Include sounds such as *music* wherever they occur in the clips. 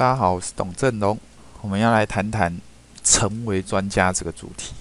大家好，我是董振龙。我们要来谈谈成为专家这个主题。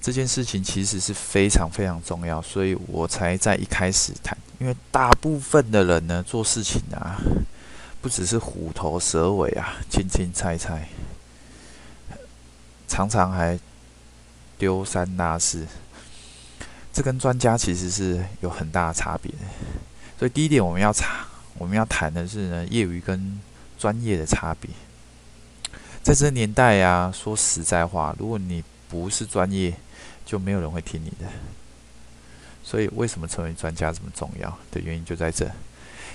这件事情其实是非常非常重要，所以我才在一开始谈。因为大部分的人呢，做事情啊，不只是虎头蛇尾啊，轻轻猜猜，常常还丢三落四。这跟专家其实是有很大的差别。所以第一点，我们要查，我们要谈的是呢，业余跟专业的差别。在这年代呀、啊，说实在话，如果你不是专业，就没有人会听你的。所以，为什么成为专家这么重要的原因就在这。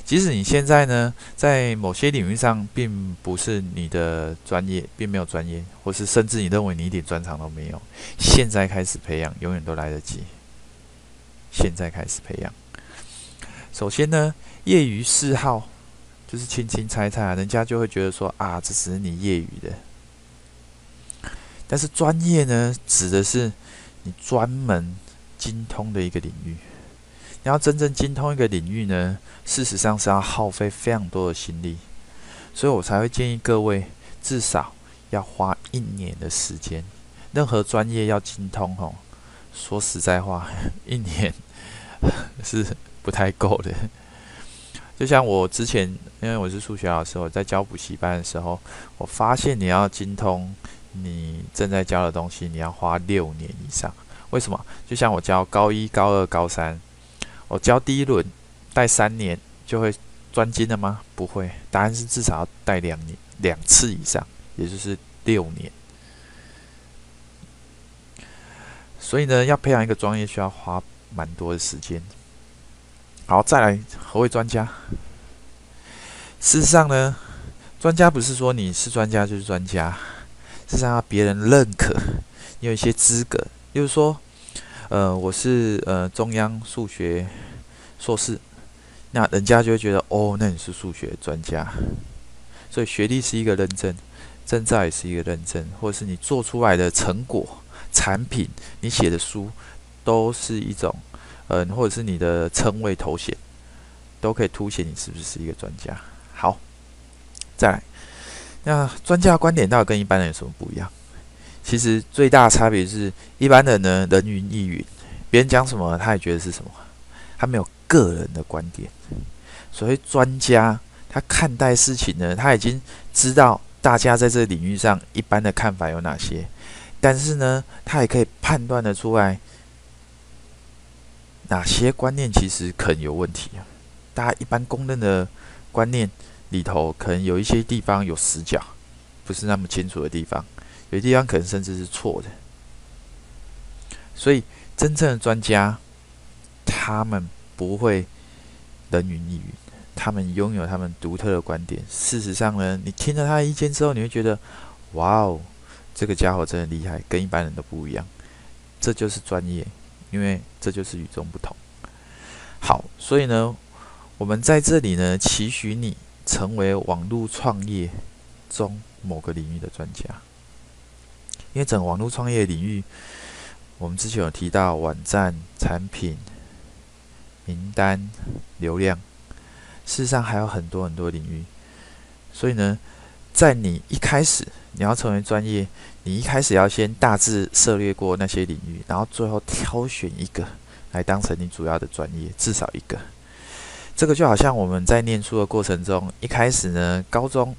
即使你现在呢，在某些领域上并不是你的专业，并没有专业，或是甚至你认为你一点专长都没有，现在开始培养，永远都来得及。现在开始培养。首先呢，业余嗜好。就是轻轻猜猜，人家就会觉得说啊，这只是你业余的。但是专业呢，指的是你专门精通的一个领域。你要真正精通一个领域呢，事实上是要耗费非常多的心力。所以我才会建议各位，至少要花一年的时间。任何专业要精通哦，说实在话，*laughs* 一年 *laughs* 是不太够的。就像我之前，因为我是数学老师，我在教补习班的时候，我发现你要精通你正在教的东西，你要花六年以上。为什么？就像我教高一、高二、高三，我教第一轮带三年就会专精了吗？不会，答案是至少要带两年、两次以上，也就是六年。所以呢，要培养一个专业需要花蛮多的时间。好，再来，何谓专家？事实上呢，专家不是说你是专家就是专家，事实上别人认可，你有一些资格。就是说，呃，我是呃中央数学硕士，那人家就会觉得哦，那你是数学专家。所以学历是一个认证，证照也是一个认证，或者是你做出来的成果、产品、你写的书，都是一种。嗯，或者是你的称谓头衔，都可以凸显你是不是一个专家。好，再来，那专家的观点到底跟一般人有什么不一样？其实最大的差别是，一般人呢人云亦云，别人讲什么他也觉得是什么，他没有个人的观点。所谓专家，他看待事情呢，他已经知道大家在这个领域上一般的看法有哪些，但是呢，他也可以判断得出来。哪些观念其实可能有问题啊？大家一般公认的观念里头，可能有一些地方有死角，不是那么清楚的地方，有些地方可能甚至是错的。所以，真正的专家，他们不会人云亦云，他们拥有他们独特的观点。事实上呢，你听了他的意见之后，你会觉得，哇哦，这个家伙真的厉害，跟一般人都不一样。这就是专业。因为这就是与众不同。好，所以呢，我们在这里呢，期许你成为网络创业中某个领域的专家。因为整个网络创业领域，我们之前有提到网站、产品、名单、流量，事实上还有很多很多领域。所以呢，在你一开始你要成为专业，你一开始要先大致涉猎过那些领域，然后最后挑选一个来当成你主要的专业，至少一个。这个就好像我们在念书的过程中，一开始呢，高中，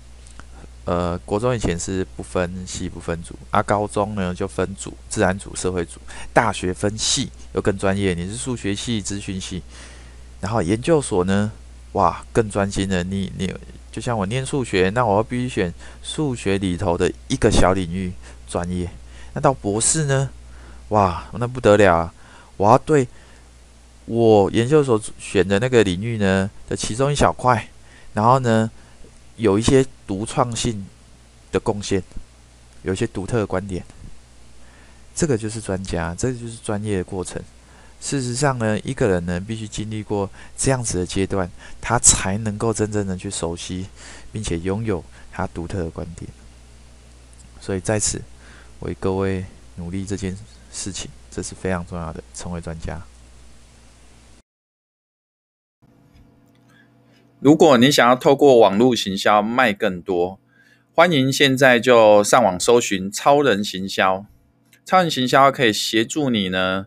呃，国中以前是不分系不分组，啊，高中呢就分组，自然组、社会组，大学分系又更专业，你是数学系、资讯系，然后研究所呢，哇，更专心的你你。就像我念数学，那我要必须选数学里头的一个小领域专业。那到博士呢？哇，那不得了啊！我要对我研究所选的那个领域呢的其中一小块，然后呢有一些独创性的贡献，有一些独特的观点。这个就是专家，这个就是专业的过程。事实上呢，一个人呢必须经历过这样子的阶段，他才能够真正的去熟悉，并且拥有他独特的观点。所以在此为各位努力这件事情，这是非常重要的，成为专家。如果你想要透过网络行销卖更多，欢迎现在就上网搜寻超人行销。超人行销可以协助你呢，